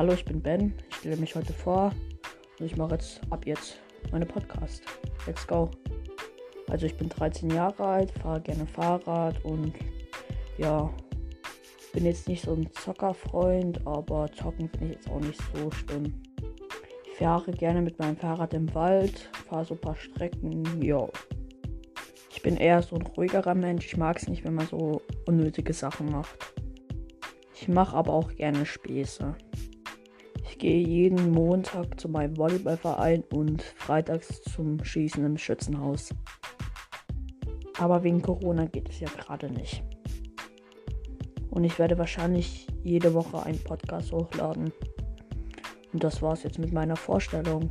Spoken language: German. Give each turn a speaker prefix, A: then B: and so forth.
A: Hallo, ich bin Ben. Ich stelle mich heute vor und ich mache jetzt ab jetzt meine Podcast. Let's go. Also ich bin 13 Jahre alt, fahre gerne Fahrrad und ja, bin jetzt nicht so ein Zockerfreund, aber zocken finde ich jetzt auch nicht so schlimm. Ich fahre gerne mit meinem Fahrrad im Wald, fahre so ein paar Strecken, ja. Ich bin eher so ein ruhigerer Mensch. Ich mag es nicht, wenn man so unnötige Sachen macht. Ich mache aber auch gerne Späße. Ich gehe jeden Montag zu meinem Volleyballverein und freitags zum Schießen im Schützenhaus. Aber wegen Corona geht es ja gerade nicht. Und ich werde wahrscheinlich jede Woche einen Podcast hochladen. Und das war's jetzt mit meiner Vorstellung.